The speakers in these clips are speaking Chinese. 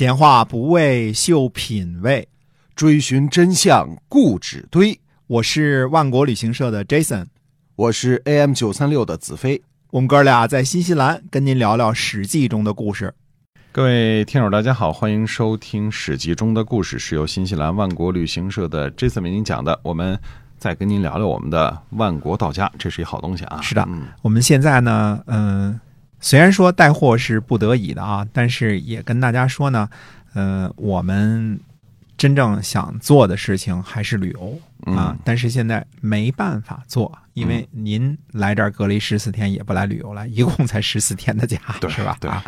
闲话不为秀品味，追寻真相固执堆。我是万国旅行社的 Jason，我是 AM 九三六的子飞。我们哥俩在新西兰跟您聊聊《史记》中的故事。各位听友，大家好，欢迎收听《史记》中的故事，是由新西兰万国旅行社的 Jason 为您讲的。我们再跟您聊聊我们的万国到家，这是一好东西啊。是的，嗯，我们现在呢，嗯、虽然说带货是不得已的啊，但是也跟大家说呢，呃，我们真正想做的事情还是旅游啊，嗯但是现在没办法做，因为您来这儿隔离十四天也不来旅游了，一共才十四天的假，对是吧？对啊，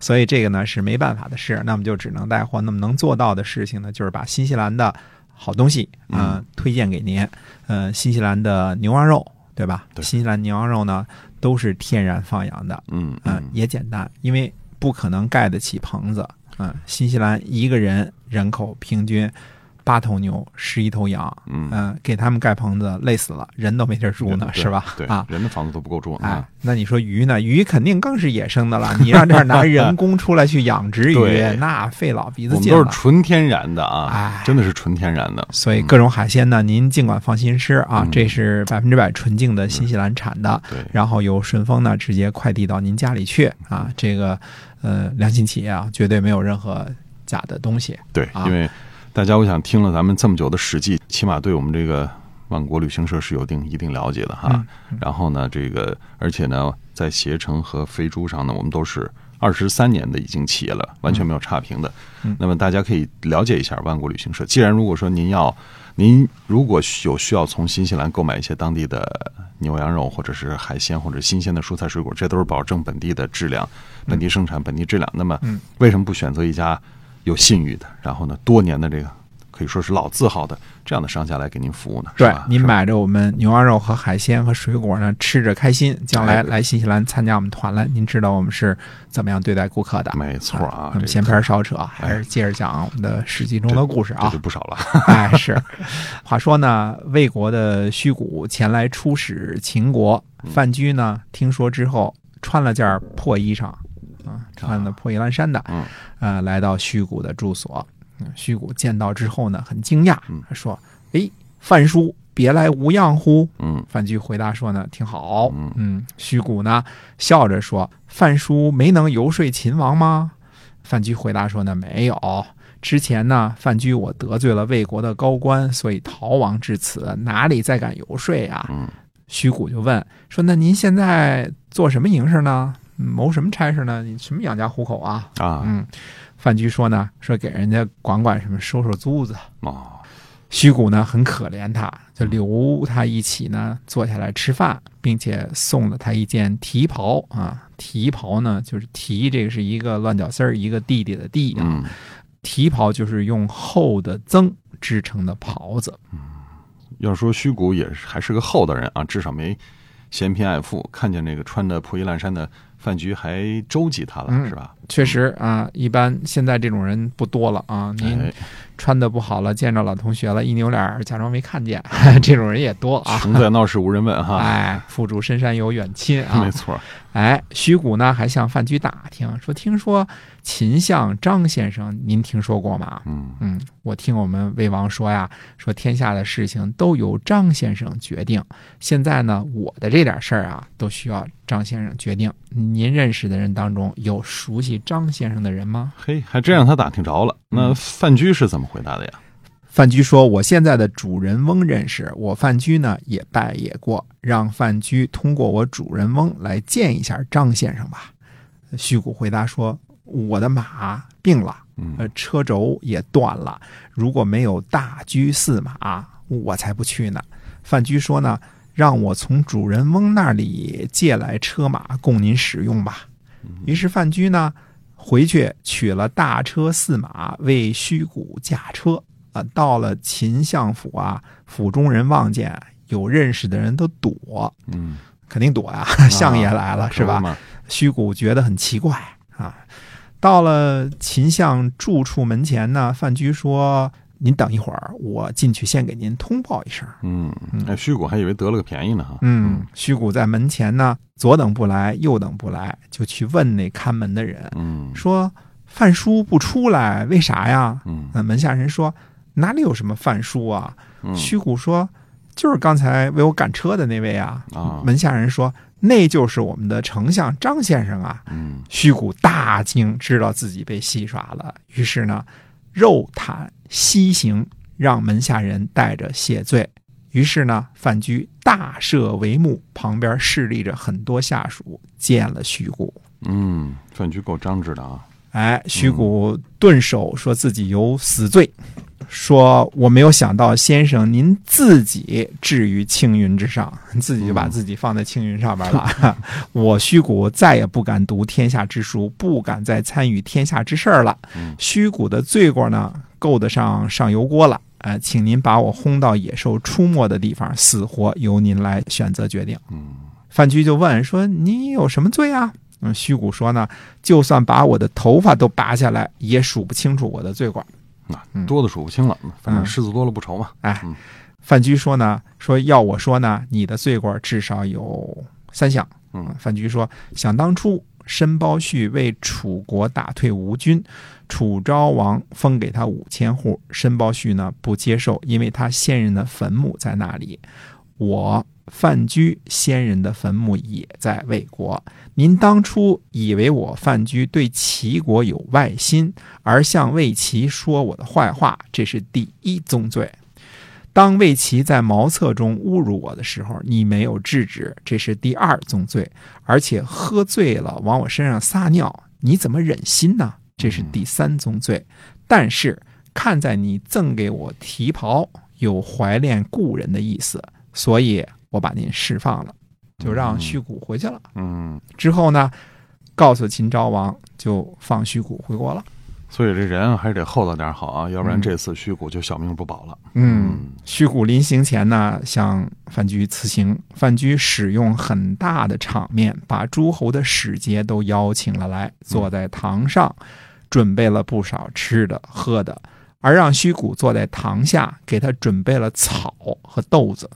所以这个呢是没办法的事，那么就只能带货。那么能做到的事情呢，就是把新西兰的好东西啊、呃推荐给您。呃，新西兰的牛羊肉，对吧？对新西兰牛羊肉呢都是天然放养的，嗯嗯、也简单，因为不可能盖得起棚子。嗯、新西兰一个人人口平均八头牛，十一头羊，嗯嗯、给他们盖棚子累死了，人都没地儿住呢，是吧？对啊，人的房子都不够住哎啊。，那你说鱼呢？鱼肯定更是野生的了。你让这儿拿人工出来去养殖鱼，那费老鼻我们都是。纯天然的啊哎，真的是纯天然的。所以各种海鲜呢，您尽管放心吃啊，嗯这是百分之百纯净的新西兰产的，对，然后由顺丰呢直接快递到您家里去啊。这个呃良心企业啊，绝对没有任何假的东西。对啊，因为大家我想听了咱们这么久的《史记》，起码对我们这个万国旅行社是有定一定了解的哈。嗯然后呢，这个而且呢，在携程和飞猪上呢，我们都是二十三年的已经企业了，完全没有差评的。嗯那么大家可以了解一下万国旅行社。既然如果说您要，您如果有需要从新西兰购买一些当地的牛羊肉，或者是海鲜，或者新鲜的蔬菜水果，这都是保证本地的质量、本地生产、本地质量。那么嗯，为什么不选择一家有信誉的，然后呢多年的这个可以说是老字号的这样的商家来给您服务呢？对吧，您买着我们牛羊肉和海鲜和水果呢，吃着开心。将来哎来新西兰参加我们团了，您知道我们是怎么样对待顾客的。没错啊，闲篇少扯，还是接着讲我们的《史记》中的故事啊这就。不少了。哎，是。话说呢，魏国的虚谷前来出使秦国，范雎呢听说之后，穿了件破衣裳，啊，穿的破衣烂衫的，嗯，呃，来到虚谷的住所。嗯虚谷见到之后呢，很惊讶嗯，说：“哎，范叔，别来无恙乎？”嗯范雎回答说呢：“挺好。嗯”嗯，虚谷呢笑着说：“范叔没能游说秦王吗？”范雎回答说呢：“没有。之前呢，范雎我得罪了魏国的高官，所以逃亡至此，哪里再敢游说呀？”嗯虚谷就问说：“那您现在做什么营生呢？嗯谋什么差事呢？你什么养家糊口啊？”啊嗯，范雎说呢，说给人家管管什么，收收租子。哦虚谷呢很可怜他，就留他一起呢坐下来吃饭，并且送了他一件提袍啊。提袍呢就是提，这个是一个乱脚丝儿，一个弟弟的弟啊。嗯提袍就是用厚的曾织成的袍子。嗯要说虚谷也是还是个厚道人啊，至少没嫌贫爱富，看见那个穿的破衣烂衫的范局还周济他了，嗯是吧？确实啊，一般现在这种人不多了啊。您哎，穿的不好了，见着老同学了，一扭脸儿假装没看见，这种人也多啊。穷在闹市无人问哈，哎，富主深山有远亲啊 没。错，哎，徐谷呢还向范局打听说，听说秦相张先生，您听说过吗？嗯嗯，我听我们魏王说呀，说天下的事情都由张先生决定。现在呢，我的这点事儿啊，都需要张先生决定。您认识的人当中有熟悉张先生的人吗？嘿，还真让他打听着了。那嗯范雎是怎么回答的呀？范雎说：“我现在的主人翁认识，我范雎呢也拜也过，让范雎通过我主人翁来见一下张先生吧。”虚谷回答说：“我的马病了，呃嗯，车轴也断了，如果没有大车驷马，我才不去呢。”范雎说呢：“让我从主人翁那里借来车马供您使用吧。”于是范雎呢回去取了大车四马，为虚谷驾车。啊，到了秦相府啊，府中人望见有认识的人都躲，嗯，肯定躲呀、相爷来了、是吧？虚谷觉得很奇怪啊。到了秦相住处门前呢，范雎说：“您等一会儿，我进去先给您通报一声。嗯，哎，虚谷还以为得了个便宜呢哈。嗯，虚谷在门前呢，左等不来，右等不来，就去问那看门的人，嗯，说：“范叔不出来，为啥呀？嗯那门下人说哪里有什么范叔啊？嗯虚谷说就是刚才为我赶车的那位啊。啊门下人说那就是我们的丞相张先生啊。嗯虚谷大惊，知道自己被戏耍了，于是呢，肉袒西行，让门下人带着谢罪。于是呢，范雎大设帷幕，旁边侍立着很多下属，见了徐谷。嗯，范雎够张直的啊。哎，徐谷顿首说自己有死罪，说我没有想到先生您自己置于青云之上，自己就把自己放在青云上边了。我虚谷再也不敢读天下之书，不敢再参与天下之事儿了。虚谷的罪过呢，够得上上油锅了。呃，请您把我轰到野兽出没的地方，死活由您来选择决定。嗯范雎就问说：“你有什么罪啊？”嗯，虚谷说呢：“就算把我的头发都拔下来，也数不清楚我的罪过。那多的数不清了，反正虱子多了不愁嘛。哎嗯，范雎说呢：“说要我说呢，你的罪过至少有三项。”嗯范雎说：“想当初，申包胥为楚国打退吴军，楚昭王封给他五千户，申包胥呢不接受，因为他现任的坟墓在那里。我范雎先人的坟墓也在魏国。您当初以为我范雎对齐国有外心，而向魏齐说我的坏话，这是第一宗罪。当魏齐在茅厕中侮辱我的时候，你没有制止，这是第二宗罪。而且喝醉了往我身上撒尿，你怎么忍心呢？这是第三宗罪。但是看在你赠给我提袍，有怀念故人的意思，所以我把您释放了，就让虚谷回去了。嗯，之后呢，告诉秦昭王，就放虚谷回国了。所以这人还是得厚道点好啊，要不然嗯这次虚谷就小命不保了。嗯，虚谷临行前呢，向范雎辞行。范雎使用很大的场面，把诸侯的使节都邀请了来，坐在堂上，准备了不少吃的喝的，而让虚谷坐在堂下，给他准备了草和豆子，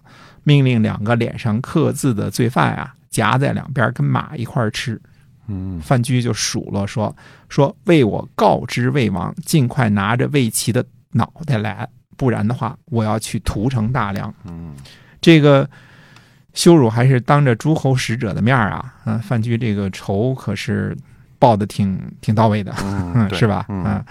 命令两个脸上刻字的罪犯啊，夹在两边跟马一块吃。嗯范雎就数落说：“说为我告知魏王，尽快拿着魏齐的脑袋来，不然的话，我要去屠城大梁。嗯这个羞辱还是当着诸侯使者的面啊！嗯、范雎这个仇可是报的挺挺到位的，嗯，是吧？嗯啊，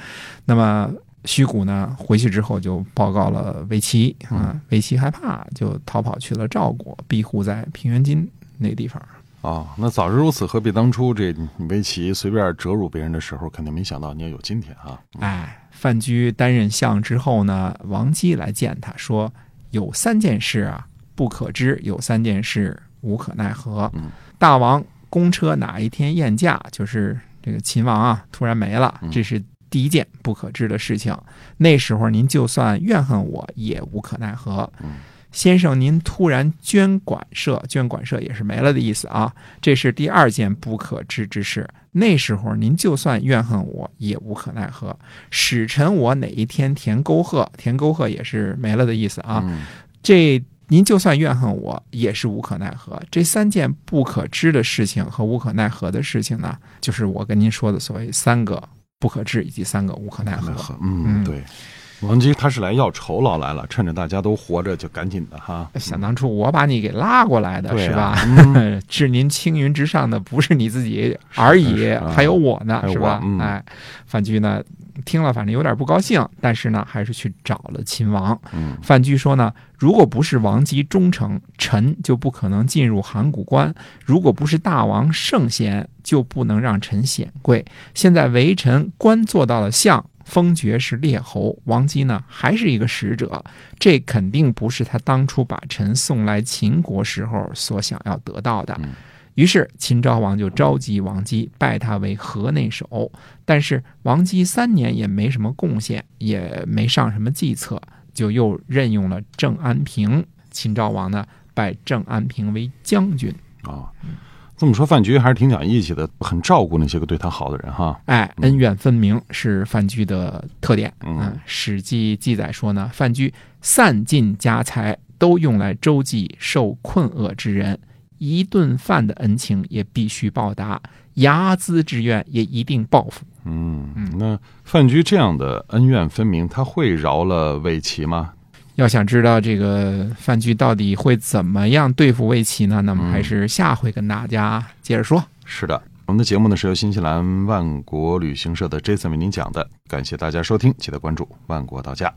那么虚谷呢，回去之后就报告了魏齐，啊，魏齐害怕，就逃跑去了赵国，庇护在平原津那地方。哦，那早知如此，何必当初这你围棋随便折辱别人的时候，肯定没想到你要有今天啊。哎，范雎担任相之后呢，王姬来见他说：“有三件事啊不可知，有三件事无可奈何。嗯大王公车哪一天宴驾，就是这个秦王啊突然没了，嗯这是第一件不可知的事情。那时候您就算怨恨我，也无可奈何。嗯先生，您突然捐馆舍，捐馆舍也是没了的意思啊。这是第二件不可知之事。那时候您就算怨恨我，也无可奈何。使臣我哪一天填沟壑，填沟壑也是没了的意思啊。嗯这您就算怨恨我，也是无可奈何。这三件不可知的事情和无可奈何的事情呢，就是我跟您说的所谓三个不可治以及三个无可奈何。嗯，嗯对。王姬他是来要酬劳来了，趁着大家都活着，就赶紧的哈。想当初我把你给拉过来的是吧？啊嗯 置您青云之上的不是你自己而已，还有我呢是吧哎，范雎呢听了反正有点不高兴，但是呢还是去找了秦王。嗯范雎说呢，如果不是王姬忠诚，臣就不可能进入函谷关；如果不是大王圣贤，就不能让臣显贵。现在为臣官做到了相，封爵是列侯，王姬呢还是一个使者，这肯定不是他当初把臣送来秦国时候所想要得到的。嗯于是秦昭王就召集王姬，拜他为河内守。但是王姬三年也没什么贡献，也没上什么计策，就又任用了郑安平。秦昭王呢，拜郑安平为将军。啊，这么说范雎还是挺讲义气的，很照顾那些个对他好的人哈。哎，恩怨分明是范雎的特点。嗯史记》记载说呢，范雎散尽家财，都用来周济受困厄之人。一顿饭的恩情也必须报答，睚眦之怨也一定报复。嗯，那范雎这样的恩怨分明，他会饶了魏齐吗？要想知道这个范雎到底会怎么样对付魏齐呢？那么还是下回跟大家接着说。是的，我们的节目呢是由新西兰万国旅行社的 Jason 为您讲的，感谢大家收听，记得关注万国到家。